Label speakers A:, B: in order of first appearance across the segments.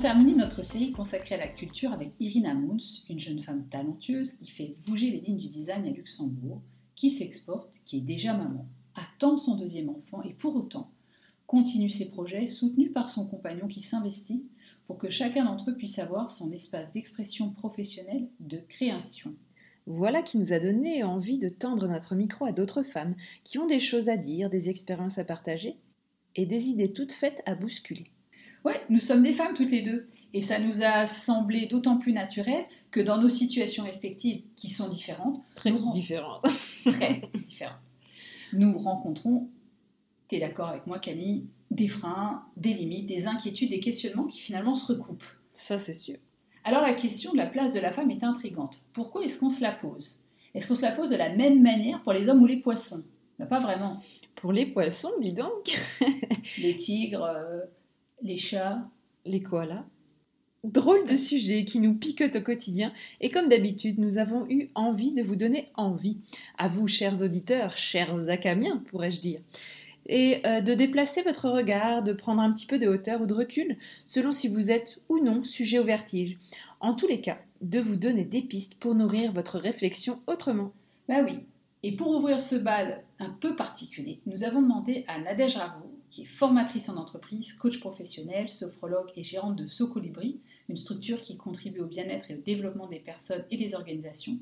A: Terminé notre série consacrée à la culture avec Irina Mouns, une jeune femme talentueuse qui fait bouger les lignes du design à Luxembourg, qui s'exporte, qui est déjà maman, attend son deuxième enfant et pour autant continue ses projets soutenus par son compagnon qui s'investit pour que chacun d'entre eux puisse avoir son espace d'expression professionnelle de création.
B: Voilà qui nous a donné envie de tendre notre micro à d'autres femmes qui ont des choses à dire, des expériences à partager et des idées toutes faites à bousculer.
A: Ouais, nous sommes des femmes toutes les deux. Et ça nous a semblé d'autant plus naturel que dans nos situations respectives, qui sont différentes,
B: Très différentes.
A: très différentes, nous rencontrons, tu es d'accord avec moi Camille, des freins, des limites, des inquiétudes, des questionnements qui finalement se recoupent.
B: Ça, c'est sûr.
A: Alors la question de la place de la femme est intrigante. Pourquoi est-ce qu'on se la pose? Est-ce qu'on se la pose de la même manière pour les hommes ou les poissons? Ben, Pas vraiment.
B: Pour les poissons, dis donc,
A: Les tigres, euh, les chats,
B: les koalas. Drôle de sujet qui nous piquote au quotidien et comme d'habitude, nous avons eu envie de vous donner envie, à vous chers auditeurs, chers acamiens pourrais-je dire, et euh, de déplacer votre regard, de prendre un petit peu de hauteur ou de recul, selon si vous êtes ou non sujet au vertige. En tous les cas, de vous donner des pistes pour nourrir votre réflexion autrement.
A: Bah oui. Et pour ouvrir ce bal un peu particulier, nous avons demandé à Nadège Ravo, qui est formatrice en entreprise, coach professionnel, sophrologue et gérante de Socolibri, une structure qui contribue au bien-être et au développement des personnes et des organisations,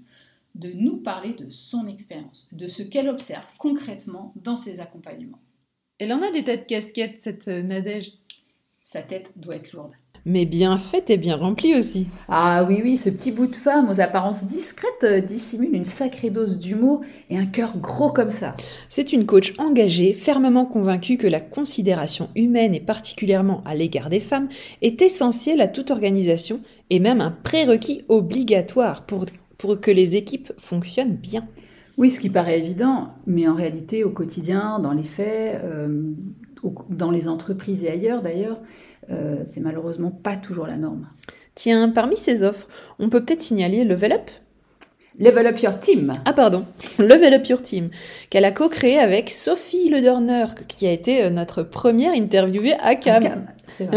A: de nous parler de son expérience, de ce qu'elle observe concrètement dans ses accompagnements.
B: Elle en a des têtes casquettes, cette euh, Nadège?
A: Sa tête doit être lourde.
B: Mais bien faite et bien remplie aussi.
C: Ah oui, oui, ce petit bout de femme aux apparences discrètes euh, dissimule une sacrée dose d'humour et un cœur gros comme ça.
B: C'est une coach engagée, fermement convaincue que la considération humaine et particulièrement à l'égard des femmes est essentielle à toute organisation et même un prérequis obligatoire pour, pour que les équipes fonctionnent bien.
C: Oui, ce qui paraît évident, mais en réalité, au quotidien, dans les faits, euh, dans les entreprises et ailleurs d'ailleurs, euh, c'est malheureusement pas toujours la norme.
B: Tiens, parmi ces offres, on peut peut-être signaler Level Up?
C: Level up your team.
B: Ah pardon, Level Up Your Team, qu'elle a co-créé avec Sophie Ledorner, qui a été euh, notre première interviewée à CAM.
C: Cam,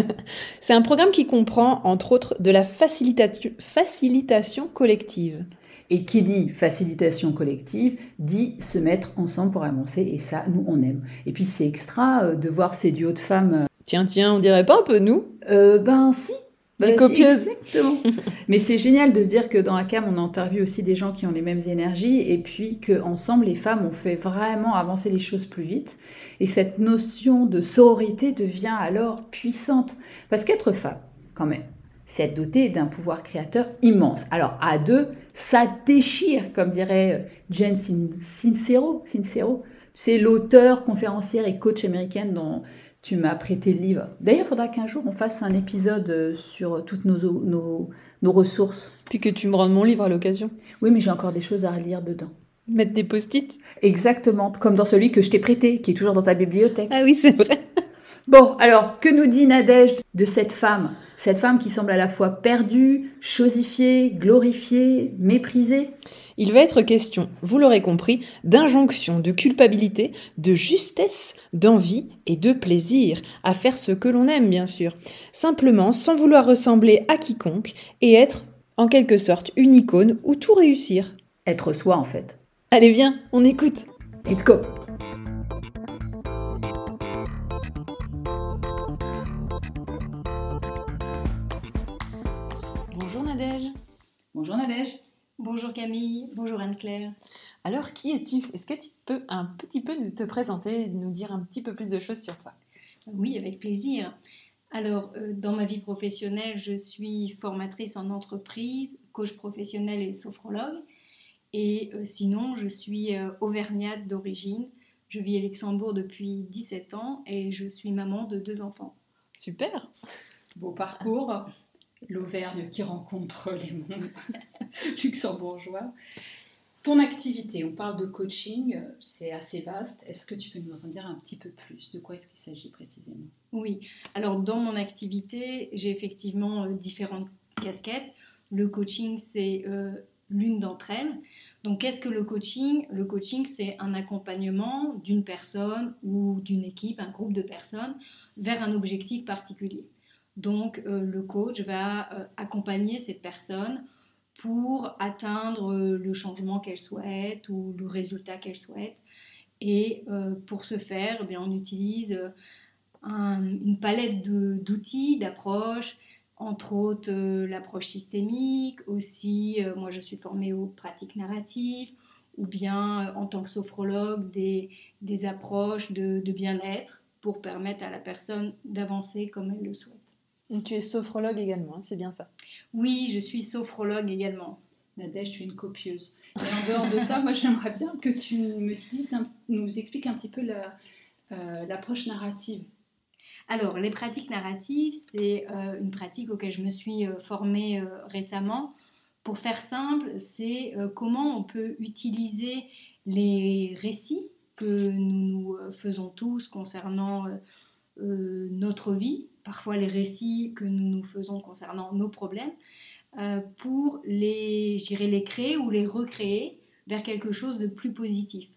C: c'est
B: un programme qui comprend, entre autres, de la facilitation collective.
C: Et qui dit facilitation collective dit se mettre ensemble pour avancer et ça, nous, on aime. Et puis c'est extra euh, de voir ces duos de femmes.
B: Tiens, tiens, on dirait pas un peu nous
C: Euh, ben si. Ben,
B: copieuses.
C: si, Exactement. Mais c'est génial de se dire que dans ACAM, on interviewe aussi des gens qui ont les mêmes énergies et puis qu'ensemble, les femmes ont fait vraiment avancer les choses plus vite. Et cette notion de sororité devient alors puissante. Parce qu'être femme, quand même, c'est être doté d'un pouvoir créateur immense. Alors à deux, ça déchire, comme dirait euh, Jen Sin- Sincero. Sincero. C'est l'auteur, conférencière et coach américaine dont tu m'as prêté le livre. D'ailleurs, il faudra qu'un jour on fasse un épisode euh, sur toutes nos, nos, nos ressources.
B: Puis que tu me rendes mon livre à l'occasion.
C: Oui, mais j'ai encore des choses à relire dedans.
B: Mettre des post-it?
C: Exactement, comme dans celui que je t'ai prêté, qui est toujours dans ta bibliothèque.
B: Ah oui, c'est vrai.
C: Bon, alors, que nous dit Nadège de cette femme? Cette femme qui semble à la fois perdue, chosifiée, glorifiée, méprisée?
B: Il va être question, vous l'aurez compris, d'injonction, de culpabilité, de justesse, d'envie et de plaisir à faire ce que l'on aime, bien sûr. Simplement, sans vouloir ressembler à quiconque et être, en quelque sorte, une icône ou tout réussir.
C: Être soi, en fait.
B: Allez, viens, on écoute.
C: Let's go
B: Bonjour Nadège.
A: Bonjour Nadège.
D: Bonjour Camille, bonjour Anne-Claire.
B: Alors, qui es-tu? Est-ce que tu peux un petit peu nous te présenter, nous dire un petit peu plus de choses sur toi?
D: Oui, avec plaisir. Alors, euh, dans ma vie professionnelle, je suis formatrice en entreprise, coach professionnel et sophrologue. Et euh, sinon, je suis euh, auvergnate d'origine. Je vis à Luxembourg depuis 17 ans et je suis maman de deux enfants.
B: Super.
A: Beau parcours. L'Auvergne qui rencontre les mondes luxembourgeois. Ton activité, on parle de coaching, c'est assez vaste. Est-ce que tu peux nous en dire un petit peu plus? De quoi est-ce qu'il s'agit précisément?
D: Oui, alors dans mon activité, j'ai effectivement euh, différentes casquettes. Le coaching, c'est euh, l'une d'entre elles. Donc qu'est-ce que le coaching? Le coaching, c'est un accompagnement d'une personne ou d'une équipe, un groupe de personnes, vers un objectif particulier. Donc euh, le coach va euh, accompagner cette personne pour atteindre euh, le changement qu'elle souhaite ou le résultat qu'elle souhaite. Et pour ce faire, eh on utilise une palette d'outils, d'approches, entre autres l'approche systémique, aussi moi je suis formée aux pratiques narratives, ou bien en tant que sophrologue des, approches de bien-être pour permettre à la personne d'avancer comme elle le souhaite.
B: Tu es sophrologue également, hein, c'est bien ça
D: Oui, je suis sophrologue également.
A: Nadège, tu es une copieuse. Et en dehors de ça, moi j'aimerais bien que tu me dises, nous expliques un petit peu euh, l'approche narrative.
D: Alors, les pratiques narratives, c'est euh, une pratique auquel je me suis euh, formée récemment. Pour faire simple, c'est comment on peut utiliser les récits que nous faisons tous concernant notre vie, parfois les récits que nous nous faisons concernant nos problèmes, euh, pour les, les créer ou les recréer vers quelque chose de plus positif.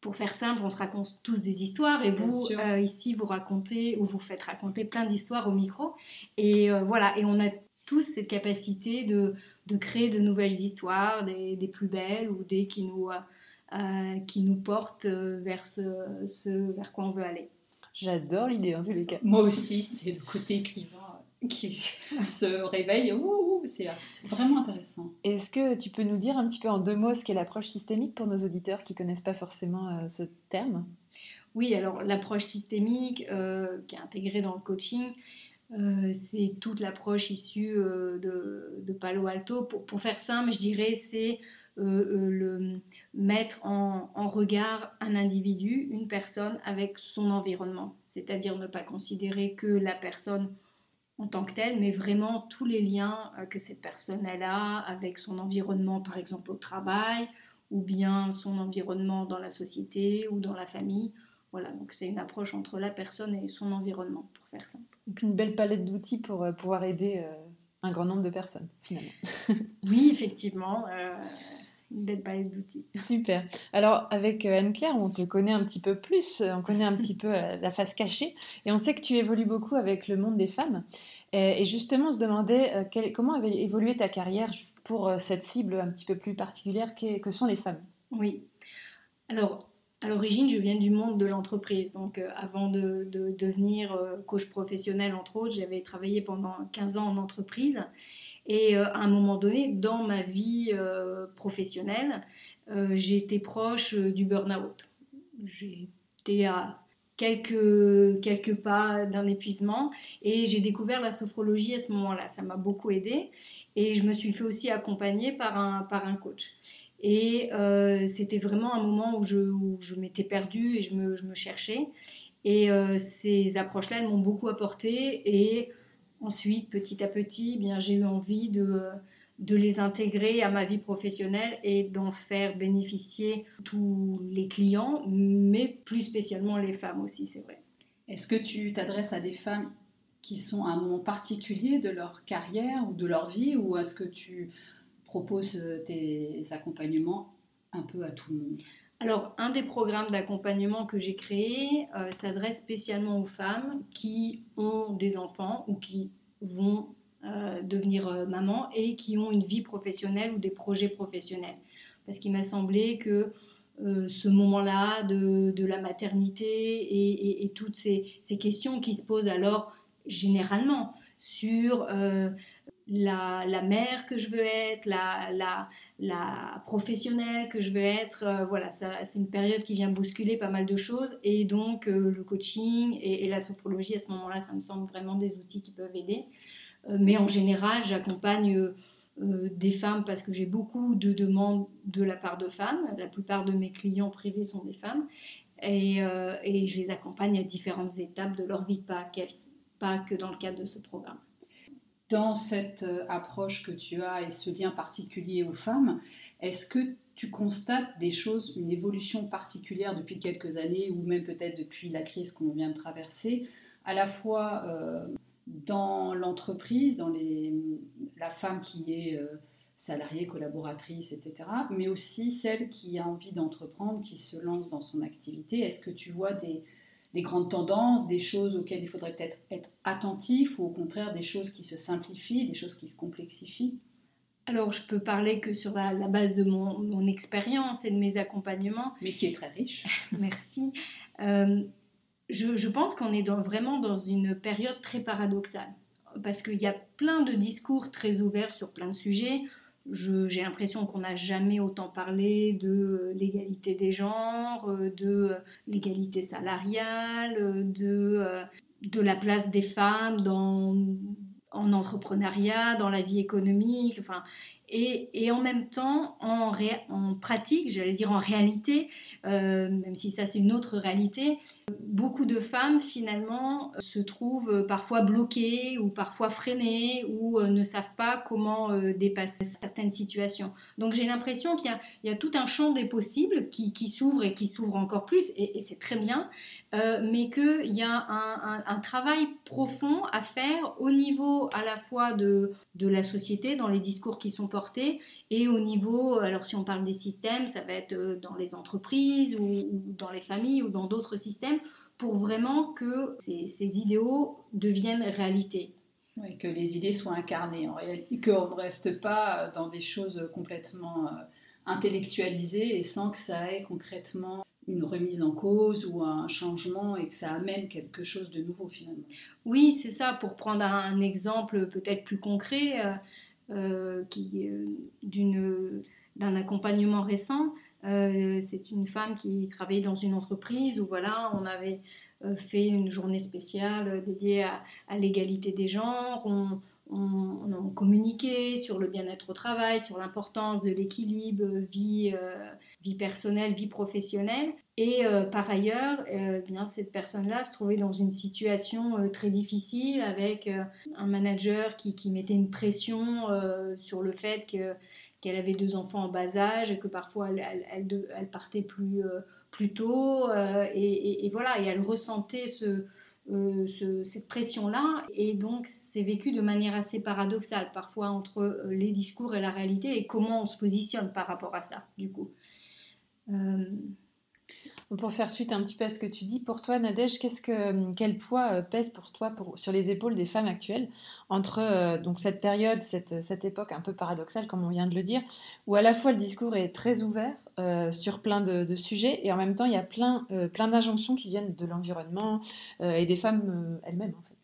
D: Pour faire simple, on se raconte tous des histoires et vous, euh, ici, vous racontez ou vous faites raconter plein d'histoires au micro. Et euh, voilà, et on a tous cette capacité de, de créer de nouvelles histoires, des, des, plus belles ou des qui nous, qui nous portent vers ce, ce vers quoi on veut aller.
B: J'adore l'idée en tous les cas.
A: Moi aussi, c'est le côté écrivain qui se réveille. C'est vraiment intéressant.
B: Est-ce que tu peux nous dire un petit peu en deux mots ce qu'est l'approche systémique pour nos auditeurs qui connaissent pas forcément euh, ce terme?
D: Oui, alors l'approche systémique euh, qui est intégrée dans le coaching, euh, c'est toute l'approche issue de, de, Palo Alto. Pour, pour, faire simple, je dirais c'est le mettre en, regard un individu, une personne avec son environnement. C'est-à-dire ne pas considérer que la personne en tant que telle, mais vraiment tous les liens euh, que cette personne a avec son environnement, par exemple au travail, ou bien son environnement dans la société ou dans la famille. Voilà, donc c'est une approche entre la personne et son environnement, pour faire simple.
B: Donc une belle palette d'outils pour euh, pouvoir aider euh, un grand nombre de personnes, finalement.
D: oui, effectivement une belle palette d'outils.
B: Super. Alors, avec euh, Anne-Claire, on te connaît un petit peu plus, euh, on connaît un petit peu euh, la face cachée, et on sait que tu évolues beaucoup avec le monde des femmes. Et justement, on se demandait comment avait évolué ta carrière pour cette cible un petit peu plus particulière que sont les femmes?
D: Oui. Alors, à l'origine, je viens du monde de l'entreprise. Donc, avant de, de, devenir coach professionnel, entre autres, j'avais travaillé pendant 15 ans en entreprise. Et euh, à un moment donné, dans ma vie euh, professionnelle, euh, j'ai été proche du burn-out. J'étais à quelques, quelques pas d'un épuisement et j'ai découvert la sophrologie à ce moment-là. Ça m'a beaucoup aidé et je me suis fait aussi accompagner par un, par un coach. Et c'était vraiment un moment où je, où je m'étais perdue et je me, je me cherchais. Et ces approches-là, elles m'ont beaucoup apporté Ensuite, petit à petit, eh bien, j'ai eu envie de, de les intégrer à ma vie professionnelle et d'en faire bénéficier tous les clients, mais plus spécialement les femmes aussi, c'est vrai.
A: Est-ce que tu t'adresses à des femmes qui sont à un moment particulier de leur carrière ou de leur vie, ou est-ce que tu proposes tes accompagnements un peu à tout le monde?
D: Alors, un des programmes d'accompagnement que j'ai créé euh, s'adresse spécialement aux femmes qui ont des enfants ou qui vont euh, devenir euh, maman et qui ont une vie professionnelle ou des projets professionnels. Parce qu'il m'a semblé que ce moment-là de, la maternité et, toutes ces, questions qui se posent alors généralement sur la, mère que je veux être, la, la, la professionnelle que je veux être. Euh, voilà, c'est une période qui vient bousculer pas mal de choses. Et donc, euh, le coaching et, la sophrologie, à ce moment-là, ça me semble vraiment des outils qui peuvent aider. Euh, mais en général, j'accompagne des femmes parce que j'ai beaucoup de demandes de la part de femmes. La plupart de mes clients privés sont des femmes. Et, et je les accompagne à différentes étapes de leur vie, pas, pas que dans le cadre de ce programme
A: dans cette euh, approche que tu as et ce lien particulier aux femmes, est-ce que tu constates des choses, une évolution particulière depuis quelques années ou même peut-être depuis la crise qu'on vient de traverser, à la fois euh, dans l'entreprise, dans la femme qui est euh, salariée, collaboratrice, etc., mais aussi celle qui a envie d'entreprendre, qui se lance dans son activité? Est-ce que tu vois des, des grandes tendances, des choses auxquelles il faudrait peut-être être attentif ou au contraire des choses qui se simplifient, des choses qui se complexifient
D: alors, je peux parler que sur la, base de mon, expérience et de mes accompagnements.
A: Mais qui est très riche.
D: Merci. Euh, je, pense qu'on est vraiment dans une période très paradoxale. Parce qu'il y a plein de discours très ouverts sur plein de sujets j'ai l'impression qu'on n'a jamais autant parlé de l'égalité des genres, euh, de l'égalité salariale, euh, de, euh, de la place des femmes dans, en entrepreneuriat, dans la vie économique. Enfin, et, en même temps, en, en pratique, j'allais dire en réalité, euh, même si ça c'est une autre réalité, beaucoup de femmes finalement se trouvent parfois bloquées ou parfois freinées ou euh, ne savent pas comment euh, dépasser certaines situations. Donc j'ai l'impression qu'il y, a tout un champ des possibles qui, s'ouvre et qui s'ouvre encore plus, et, c'est très bien, mais qu'il y a un, travail profond à faire au niveau à la fois de, la société, dans les discours qui sont portés, et au niveau, alors si on parle des systèmes, ça va être euh, dans les entreprises ou, dans les familles ou dans d'autres systèmes, pour vraiment que ces, idéaux deviennent réalité.
A: Oui, que les idées soient incarnées en réalité, qu'on ne reste pas dans des choses complètement euh, intellectualisées et sans que ça ait concrètement une remise en cause ou un changement et que ça amène quelque chose de nouveau finalement.
D: Oui, c'est ça. Pour prendre un exemple peut-être plus concret, euh, euh, qui, euh, d'un accompagnement récent, c'est une femme qui travaillait dans une entreprise où voilà, on avait fait une journée spéciale dédiée à, l'égalité des genres. On, communiqué sur le bien-être au travail, sur l'importance de l'équilibre vie, euh, vie personnelle, vie professionnelle. Et euh, par ailleurs, euh, bien, cette personne-là se trouvait dans une situation très difficile avec un manager qui, mettait une pression sur le fait que, qu'elle avait deux enfants en bas âge et que parfois elle, elle, partait plus, plus tôt. Et, et, voilà, et elle ressentait ce euh, cette pression-là. Et donc, c'est vécu de manière assez paradoxale, parfois, entre euh, les discours et la réalité, et comment on se positionne par rapport à ça, du coup.
B: Euh, pour faire suite un petit peu à ce que tu dis, pour toi, Nadège, qu'est-ce que, quel poids pèse pour toi sur les épaules des femmes actuelles entre donc cette période, cette, cette, époque un peu paradoxale, comme on vient de le dire, où à la fois le discours est très ouvert euh, sur plein de, sujets et en même temps, il y a plein, plein d'injonctions qui viennent de l'environnement et des femmes elles-mêmes, en fait.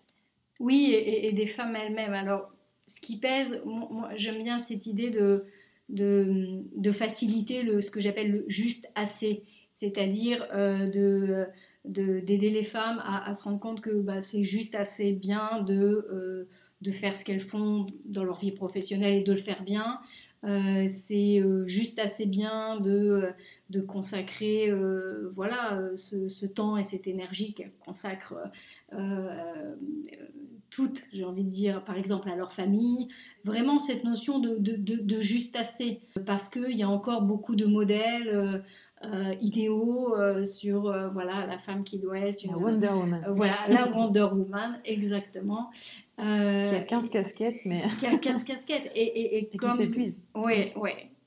D: Oui, et, des femmes elles-mêmes. Alors, ce qui pèse, moi, j'aime bien cette idée de, de, de faciliter le, ce que j'appelle le juste assez c'est-à-dire euh, de d'aider les femmes à, se rendre compte que bah, c'est juste assez bien de, euh, de faire ce qu'elles font dans leur vie professionnelle et de le faire bien. Euh, c'est juste assez bien de, de consacrer voilà, ce, temps et cette énergie qu'elles consacrent toutes, j'ai envie de dire, par exemple à leur famille. Vraiment cette notion de, de, de juste assez, parce qu'il y a encore beaucoup de modèles euh, idéaux euh, sur euh, voilà la femme qui doit être
B: une Wonder Woman.
D: voilà la Wonder Woman exactement.
B: qui a 15 casquettes mais
D: qui a 15 casquettes et, et,
B: et, qui s'épuise.
D: Ouais.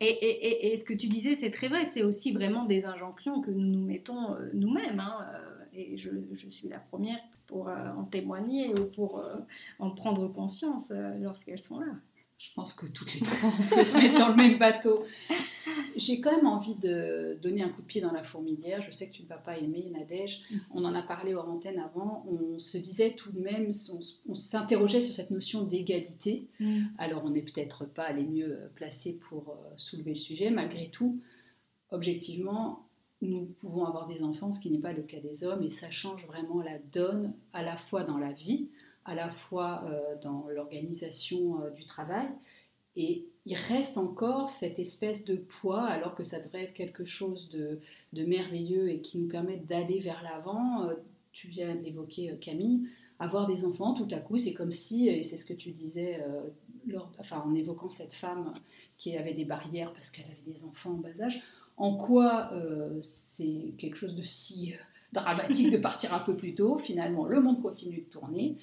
D: Et, et, ce que tu disais c'est très vrai c'est aussi vraiment des injonctions que nous nous mettons nous-mêmes hein, et je, je, suis la première pour en témoigner ou pour en prendre conscience lorsqu'elles sont là.
A: Je pense que toutes les trois, on peut se mettre dans le même bateau. J'ai quand même envie de donner un coup de pied dans la fourmilière. Je sais que tu ne vas pas aimer, Nadège. Mm. On en a parlé hors antenne avant. On se disait tout de même, on, s'interrogeait sur cette notion d'égalité. Mm. Alors, on n'est peut-être pas les mieux placés pour euh, soulever le sujet. Malgré tout, objectivement, nous pouvons avoir des enfants, ce qui n'est pas le cas des hommes, et ça change vraiment la donne, à la fois dans la vie, à la fois euh, dans l'organisation euh, du travail. Et il reste encore cette espèce de poids, alors que ça devrait être quelque chose de, merveilleux et qui nous permet d'aller vers l'avant. Euh, tu viens d'évoquer Camille, avoir des enfants, tout à coup, c'est comme si, et c'est ce que tu disais enfin, en évoquant cette femme qui avait des barrières parce qu'elle avait des enfants en bas âge, en quoi c'est quelque chose de si dramatique de partir un peu plus tôt. Finalement, le monde continue de tourner.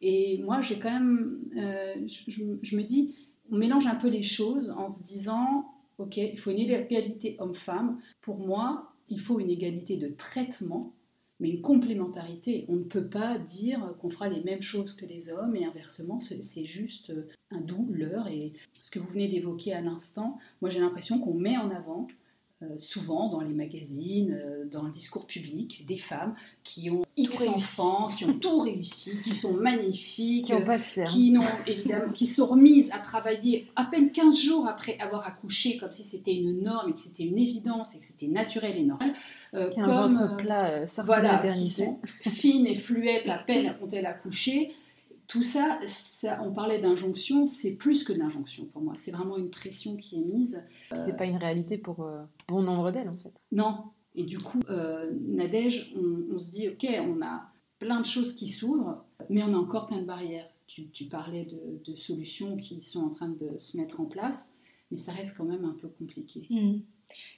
A: Et moi, j'ai quand même, euh, je, me dis, on mélange un peu les choses en se disant, ok, il faut une égalité homme-femme. Pour moi, il faut une égalité de traitement, mais une complémentarité. On ne peut pas dire qu'on fera les mêmes choses que les hommes et inversement, c'est juste un doux leurre. Et ce que vous venez d'évoquer à l'instant, moi j'ai l'impression qu'on met en avant souvent dans les magazines, euh, dans le discours public, des femmes qui ont X enfants, qui ont tout réussi, qui sont magnifiques, qui, n'ont évidemment, qui sont remises à travailler à peine 15 jours après avoir accouché, comme si c'était une norme et que c'était une évidence et que c'était naturel et normal.
B: Euh, comme, un plat sorti de maternité.
A: fines et fluettes à peine ont-elles accouché tout ça, on parlait d'injonction, c'est plus que de l'injonction pour moi. C'est vraiment une pression qui est mise.
B: C'est pas une réalité pour euh, bon nombre d'elles en fait.
A: Non. Et du coup, euh, Nadège, on, se dit, ok, on a plein de choses qui s'ouvrent, mais on a encore plein de barrières. Tu, parlais de, solutions qui sont en train de se mettre en place, mais ça reste quand même un peu compliqué.
D: Mmh.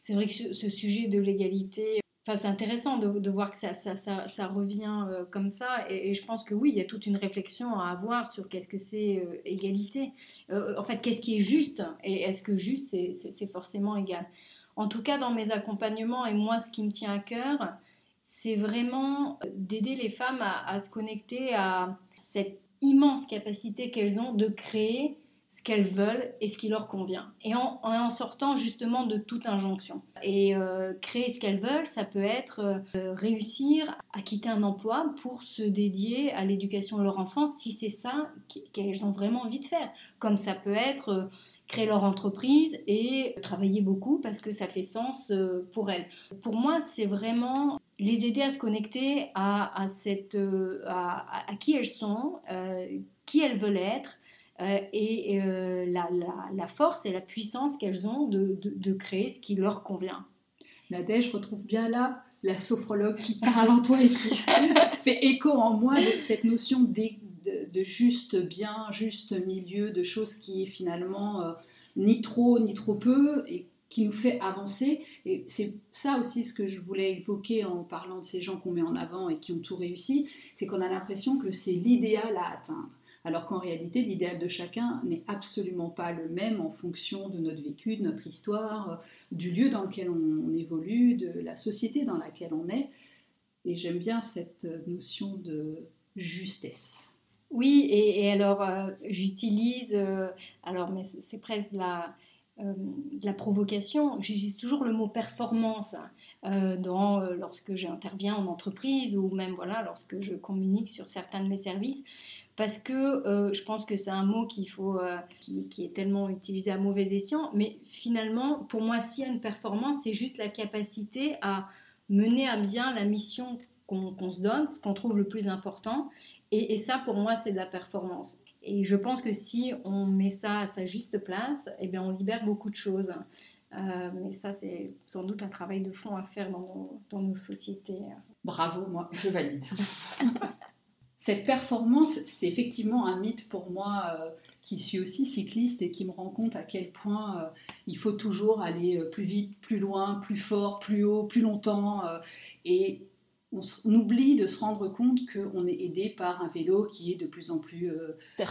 D: C'est vrai que ce sujet de l'égalité, c'est intéressant de, voir que ça, revient euh, comme ça. Et, je pense que oui, il y a toute une réflexion à avoir sur qu'est-ce que c'est euh, égalité. Euh, en fait, qu'est-ce qui est juste Et est-ce que juste, c'est forcément égal? En tout cas, dans mes accompagnements, et moi, ce qui me tient à cœur, c'est vraiment d'aider les femmes à se connecter à cette immense capacité qu'elles ont de créer ce qu'elles veulent et ce qui leur convient. Et en, sortant justement de toute injonction. Et euh, créer ce qu'elles veulent, ça peut être euh, réussir à quitter un emploi pour se dédier à l'éducation de leur enfant si c'est ça qu'elles ont vraiment envie de faire. Comme ça peut être euh, créer leur entreprise et travailler beaucoup parce que ça fait sens pour elles. Pour moi, c'est vraiment les aider à se connecter à, à cette, à, à, qui elles sont, qui elles veulent être, euh, et euh, la, force et la puissance qu'elles ont de, de, créer ce qui leur convient.
A: Nadège, retrouve bien là la sophrologue qui parle en toi et qui fait écho en moi de cette notion de, de, juste bien, juste milieu, de choses qui est finalement euh, ni trop ni trop peu et qui nous fait avancer. Et c'est ça aussi ce que je voulais évoquer en parlant de ces gens qu'on met en avant et qui ont tout réussi, c'est qu'on a l'impression que c'est l'idéal à atteindre alors qu'en réalité, l'idéal de chacun n'est absolument pas le même en fonction de notre vécu, de notre histoire, du lieu dans lequel on, évolue, de la société dans laquelle on est. Et j'aime bien cette notion de justesse.
D: Oui, et, alors euh, j'utilise, euh, alors mais c'est presque la, euh, la provocation, j'utilise toujours le mot performance dans, lorsque j'interviens en entreprise ou même voilà lorsque je communique sur certains de mes services parce que euh, je pense que c'est un mot qu'il faut, euh, qui, est tellement utilisé à mauvais escient, mais finalement, pour moi, s'il y a une performance, c'est juste la capacité à mener à bien la mission qu'on se donne, ce qu'on trouve le plus important, et, ça, pour moi, c'est de la performance. Et je pense que si on met ça à sa juste place, eh bien, on libère beaucoup de choses. Euh, mais ça, c'est sans doute un travail de fond à faire dans dans nos sociétés.
A: Bravo, moi, je valide. Cette performance, c'est effectivement un mythe pour moi euh, qui suis aussi cycliste et qui me rend compte à quel point euh, il faut toujours aller euh, plus vite, plus loin, plus fort, plus haut, plus longtemps. et on, oublie de se rendre compte qu'on est aidé par un vélo qui est de plus en plus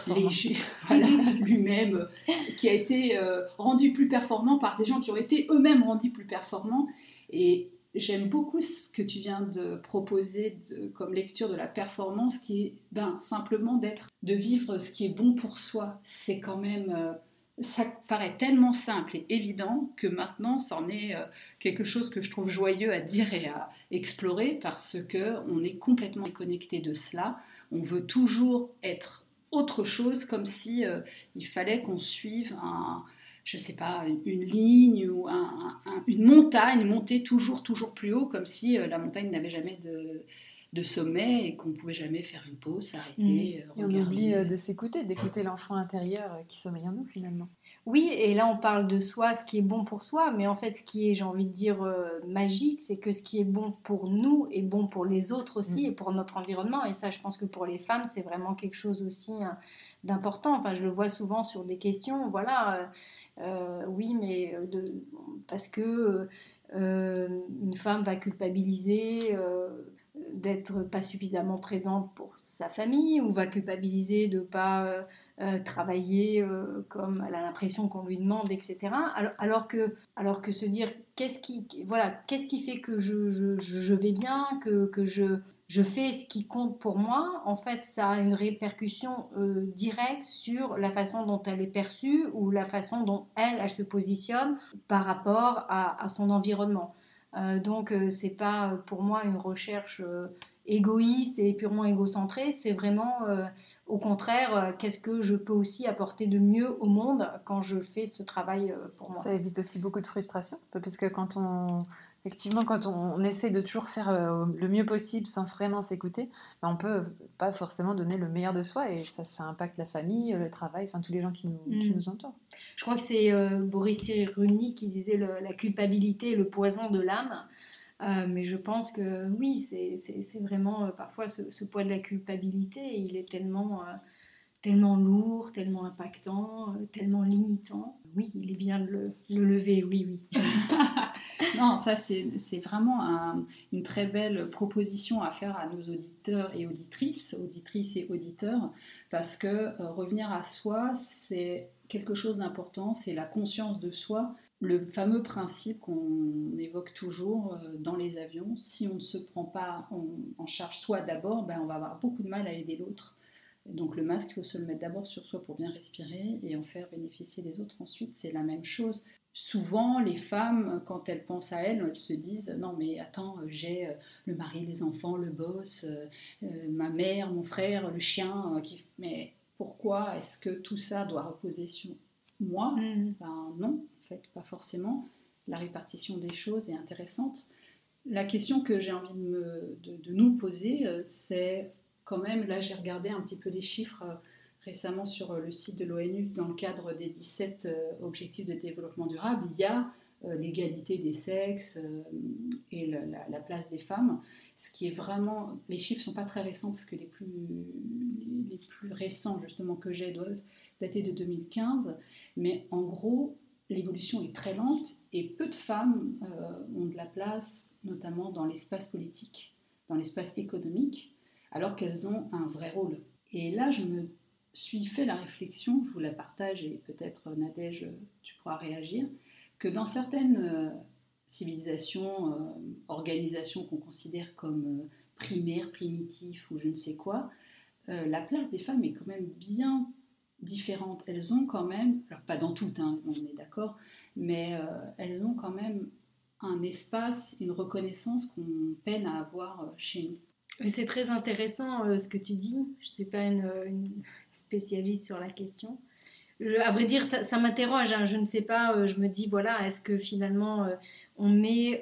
A: léger, lui-même, qui a été rendu plus performant par des gens qui ont été eux-mêmes rendus plus performants. Et J'aime beaucoup ce que tu viens de proposer comme lecture de la performance, qui est ben, simplement d'être, de vivre ce qui est bon pour soi. C'est quand même, euh, ça paraît tellement simple et évident que maintenant, c'en est euh, quelque chose que je trouve joyeux à dire et à explorer parce que on est complètement déconnecté de cela. On veut toujours être autre chose, comme si euh, il fallait qu'on suive un, je sais pas, une ligne ou une montagne, monter toujours, toujours plus haut, comme si euh, la montagne n'avait jamais de, de sommet et qu'on ne pouvait jamais faire une pause, s'arrêter,
B: mmh. euh, on oublie euh, de s'écouter, d'écouter l'enfant intérieur qui sommeille en nous finalement.
D: Oui, et là on parle de soi, ce qui est bon pour soi, mais en fait ce qui est, j'ai envie de dire, magique, c'est que ce qui est bon pour nous est bon pour les autres aussi mmh. et pour notre environnement. Et ça, je pense que pour les femmes, c'est vraiment quelque chose aussi hein, d'important. Enfin, je le vois souvent sur des questions, voilà, oui, mais de, parce que une femme va culpabiliser d'être pas suffisamment présente pour sa famille ou va culpabiliser de pas euh, euh, travailler euh, comme elle a l'impression qu'on lui demande, etc. Alors, que, alors que se dire qu'est-ce qui, voilà, qu'est-ce qui fait que je, je, je vais bien, que, je, je fais ce qui compte pour moi, en fait, ça a une répercussion directe sur la façon dont elle est perçue ou la façon dont elle, se positionne par rapport à, à son environnement. Euh, donc euh, c'est pas euh, pour moi une recherche égoïste et purement égocentrée, c'est vraiment au contraire qu'est-ce que je peux aussi apporter de mieux au monde quand je fais ce travail pour moi.
B: Ça évite aussi beaucoup de frustration parce que quand on effectivement, quand on, essaie de toujours faire euh, le mieux possible sans vraiment s'écouter, ben on peut pas forcément donner le meilleur de soi et ça, ça impacte la famille, le travail, enfin tous les gens qui nous, mm. nous entourent.
D: Je crois que c'est euh, Boris Cyrulnik qui disait la culpabilité est le poison de l'âme. Euh, mais je pense que oui, c'est vraiment parfois ce, poids de la culpabilité, il est tellement tellement lourd, tellement impactant, euh, tellement limitant. Oui, il est bien de le, lever, oui, oui.
A: non, ça c'est vraiment une très belle proposition à faire à nos auditeurs et auditrices, auditrices et auditeurs, parce que euh, revenir à soi, c'est quelque chose d'important, c'est la conscience de soi. Le fameux principe qu'on évoque toujours euh, dans les avions, si on ne se prend pas en, charge soi d'abord, ben on va avoir beaucoup de mal à aider l'autre. Donc le masque, il faut se le mettre d'abord sur soi pour bien respirer et en faire bénéficier les autres ensuite. C'est la même chose. Souvent, les femmes, quand elles pensent à elles, elles se disent non mais attends, j'ai euh, le mari, les enfants, le boss, euh, euh, ma mère, mon frère, le chien. Mais pourquoi est-ce que tout ça doit reposer sur moi? Mm. Ben non, fait, pas forcément. La répartition des choses est intéressante. La question que j'ai envie de, nous poser, c'est quand même, là j'ai regardé un petit peu les chiffres euh, récemment sur euh, le site de l'ONU dans le cadre des 17 euh, objectifs de développement durable, il y a l'égalité des sexes et la, place des femmes, ce qui est vraiment... Les chiffres ne sont pas très récents parce que les plus, les plus récents justement que j'ai doivent dater de 2015, mais en gros, l'évolution est très lente et peu de femmes ont de la place, notamment dans l'espace politique, dans l'espace économique alors qu'elles ont un vrai rôle. Et là, je me suis fait la réflexion, je vous la partage et peut-être Nadège, tu pourras réagir, que dans certaines euh, civilisations, euh, organisations qu'on considère comme euh, primaires, primitifs ou je ne sais quoi, la place des femmes est quand même bien différente. Elles ont quand même, alors pas dans toutes, hein, on est d'accord, mais elles ont quand même un espace, une reconnaissance qu'on peine à avoir chez nous.
D: C'est très intéressant euh, ce que tu dis. Je ne suis pas une, spécialiste sur la question. à vrai dire, ça, m'interroge. Hein. Je ne sais pas. Euh, je me dis, voilà, est-ce que finalement euh, on met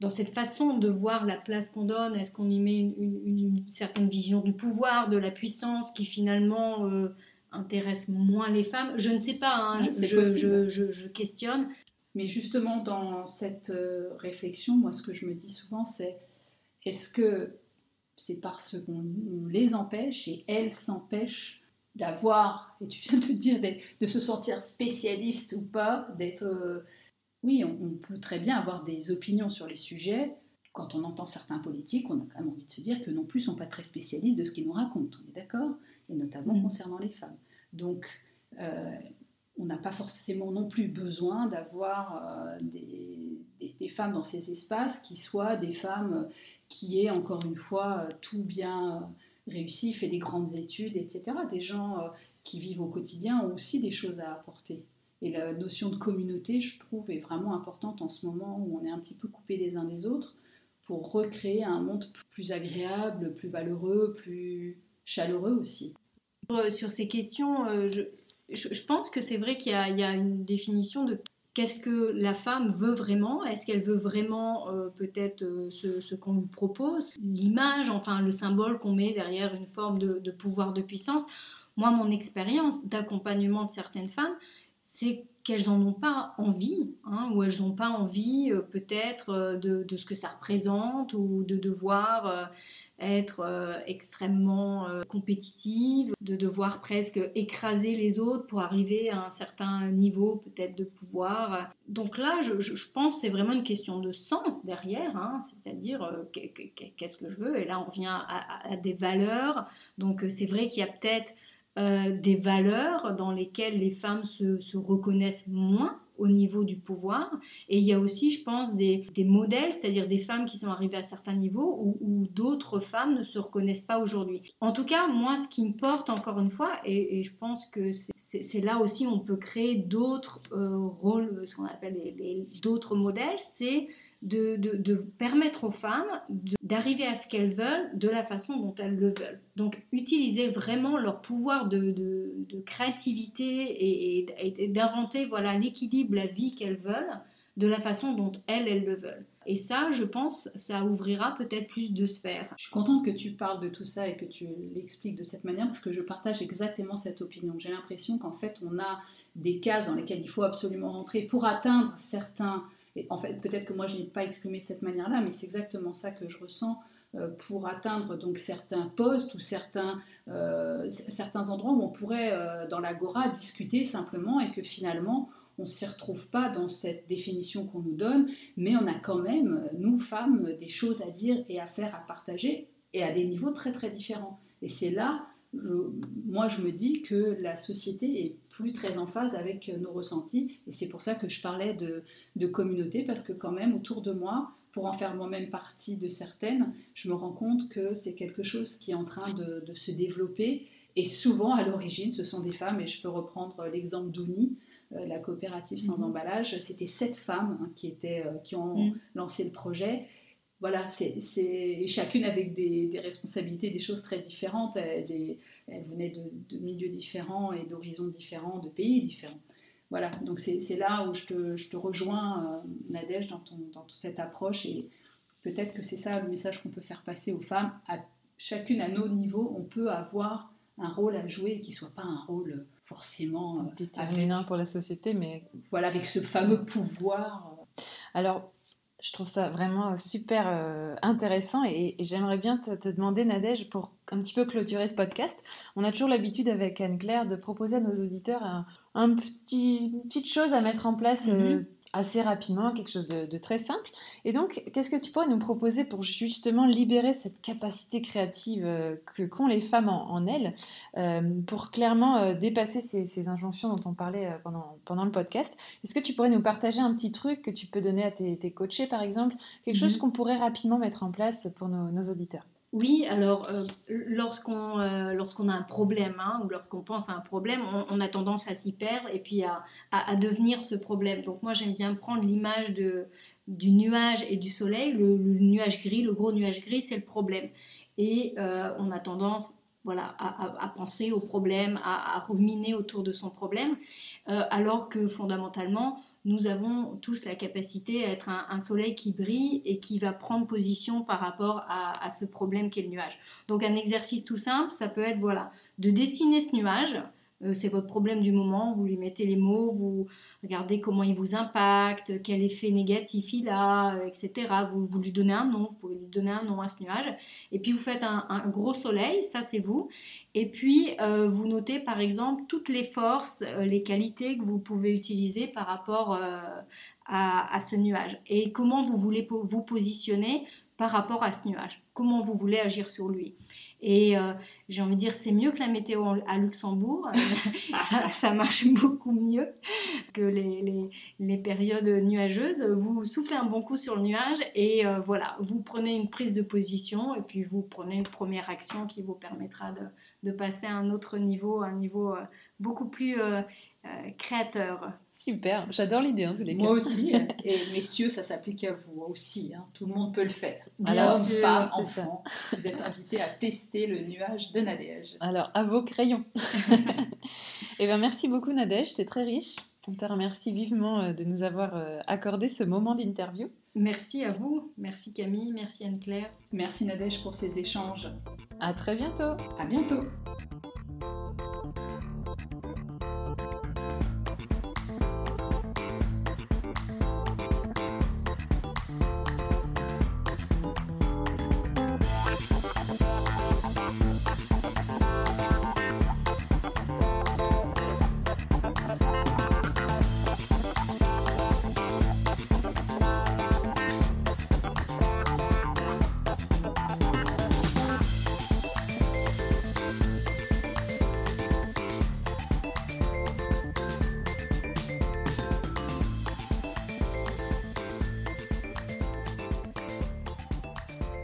D: dans cette façon de voir la place qu'on donne, est-ce qu'on y met une, certaine vision du pouvoir, de la puissance qui finalement intéresse moins les femmes Je ne sais pas. Hein. je, je, questionne.
A: Mais justement, dans cette réflexion, moi, ce que je me dis souvent, c'est est-ce que c'est parce qu'on les empêche et elles s'empêchent d'avoir, et tu viens de dire, de se sentir spécialiste ou pas, d'être... Euh, oui, on, peut très bien avoir des opinions sur les sujets. Quand on entend certains politiques, on a quand même envie de se dire que non plus, ils ne sont pas très spécialistes de ce qu'ils nous racontent, on est d'accord? Et notamment mmh. concernant les femmes. Donc, euh, on n'a pas forcément non plus besoin d'avoir euh, des, femmes dans ces espaces qui soient des femmes qui aient encore une fois tout bien réussi, fait des grandes études, etc. Des gens euh, qui vivent au quotidien ont aussi des choses à apporter. Et la notion de communauté, je trouve, est vraiment importante en ce moment où on est un petit peu coupé les uns des autres pour recréer un monde plus agréable, plus valeureux, plus chaleureux aussi.
D: Sur ces questions, euh, je, pense que c'est vrai qu'il y, a une définition de qu'est-ce que la femme veut vraiment Est-ce qu'elle veut vraiment euh, peut-être euh, ce, qu'on lui propose? L'image, enfin le symbole qu'on met derrière une forme de, pouvoir, de puissance. Moi, mon expérience d'accompagnement de certaines femmes, c'est qu'elles n'en ont pas envie, hein, ou elles n'ont pas envie peut-être de, de, ce que ça représente, ou de devoir être euh, extrêmement euh, compétitive, de devoir presque écraser les autres pour arriver à un certain niveau peut-être de pouvoir. Donc là, je, pense que c'est vraiment une question de sens derrière, hein, c'est-à-dire euh, qu'est-ce que je veux? Et là, on revient à, des valeurs. Donc c'est vrai qu'il y a peut-être des valeurs dans lesquelles les femmes se reconnaissent moins au niveau du pouvoir. Et il y a aussi, je pense, des, modèles, c'est-à-dire des femmes qui sont arrivées à certains niveaux où, d'autres femmes ne se reconnaissent pas aujourd'hui. En tout cas, moi, ce qui me porte, encore une fois, et, je pense que c'est là aussi on peut créer d'autres euh, rôles, ce qu'on appelle d'autres modèles, c'est de, permettre aux femmes d'arriver à ce qu'elles veulent de la façon dont elles le veulent. Donc utiliser vraiment leur pouvoir de, créativité et, d'inventer voilà l'équilibre, la vie qu'elles veulent de la façon dont elles, elles le veulent. Et ça, je pense, ça ouvrira peut-être plus de sphères.
A: Je suis contente que tu parles de tout ça et que tu l'expliques de cette manière parce que je partage exactement cette opinion. J'ai l'impression qu'en fait, on a des cases dans lesquelles il faut absolument rentrer pour atteindre certains et en fait, peut-être que moi, je n'ai pas exprimé de cette manière-là, mais c'est exactement ça que je ressens euh, pour atteindre donc certains postes ou certains, euh, certains endroits où on pourrait, euh, dans l'agora, discuter simplement et que finalement, on ne s'y retrouve pas dans cette définition qu'on nous donne, mais on a quand même, nous femmes, des choses à dire et à faire, à partager, et à des niveaux très très différents. Et c'est là moi, je me dis que la société est plus très en phase avec nos ressentis. Et c'est pour ça que je parlais de, communauté, parce que quand même, autour de moi, pour en faire moi-même partie de certaines, je me rends compte que c'est quelque chose qui est en train de, se développer. Et souvent, à l'origine, ce sont des femmes, et je peux reprendre l'exemple d'Ouni, euh, la coopérative sans mhm. emballage. C'était sept femmes hein, qui, étaient, euh, qui ont mhm. lancé le projet voilà, c'est chacune avec des, responsabilités, des choses très différentes. Elle, venait de, milieux différents et d'horizons différents, de pays différents. Voilà, donc c'est là où je te, je te rejoins, euh, Nadège, dans, ton, dans toute cette approche. Et peut-être que c'est ça le message qu'on peut faire passer aux femmes. À, chacune à nos niveaux, on peut avoir un rôle à jouer qui ne soit pas un rôle forcément
B: euh, déterminant pour la société, mais
A: voilà, avec ce fameux pouvoir.
B: Alors, je trouve ça vraiment super euh, intéressant et, j'aimerais bien te, demander, Nadège, pour un petit peu clôturer ce podcast. On a toujours l'habitude avec Anne-Claire de proposer à nos auditeurs un, petit, une petite chose à mettre en place euh, mm-hmm assez rapidement, quelque chose de, très simple. Et donc, qu'est-ce que tu pourrais nous proposer pour justement libérer cette capacité créative euh, que qu'ont les femmes en, elles, euh, pour clairement euh, dépasser ces, injonctions dont on parlait pendant, pendant le podcast? Est-ce que tu pourrais nous partager un petit truc que tu peux donner à tes, coachés, par exemple? Quelque chose mhm. qu'on pourrait rapidement mettre en place pour nos auditeurs
D: oui, alors euh, lorsqu'on euh, lorsqu'on a un problème hein, ou lorsqu'on pense à un problème, on, a tendance à s'y perdre et puis à, devenir ce problème. Donc moi j'aime bien prendre l'image du nuage et du soleil. Le, nuage gris, le gros nuage gris, c'est le problème. Et euh, on a tendance voilà, à, penser au problème, à, ruminer autour de son problème, alors que fondamentalement, nous avons tous la capacité à être un, soleil qui brille et qui va prendre position par rapport à, ce problème qu'est le nuage. Donc un exercice tout simple, ça peut être voilà, de dessiner ce nuage. Euh, c'est votre problème du moment, vous lui mettez les mots, vous regardez comment il vous impacte, quel effet négatif il a, euh, etc. Vous, lui donnez un nom, vous pouvez lui donner un nom à ce nuage. Et puis vous faites un, gros soleil, ça c'est vous. Et puis euh, vous notez par exemple toutes les forces, les qualités que vous pouvez utiliser par rapport à, ce nuage. Et comment vous voulez vous positionner par rapport à ce nuage. Comment vous voulez agir sur lui. Et euh, j'ai envie de dire, c'est mieux que la météo à Luxembourg. ça, marche beaucoup mieux que les, les, périodes nuageuses. Vous soufflez un bon coup sur le nuage et euh, voilà, vous prenez une prise de position et puis vous prenez une première action qui vous permettra de, de passer à un autre niveau, un niveau euh, beaucoup plus euh, euh, créateur.
B: Super, j'adore l'idée en tous les cas.
A: Moi aussi. Et messieurs, ça s'applique à vous aussi. hein. Tout le monde peut le faire.
B: Bien
A: Hommes,
D: sûr,
A: femmes,
B: c'est ça.
A: enfants. Vous êtes invités à tester le nuage de Nadège.
B: Alors, à vos crayons. Eh bien, merci beaucoup Nadège, t'es très riche. On te remercie vivement euh, de nous avoir euh, accordé ce moment d'interview.
D: Merci à vous, merci Camille, merci Anne-Claire.
A: Merci Nadège pour ces échanges.
B: À très bientôt
A: À bientôt.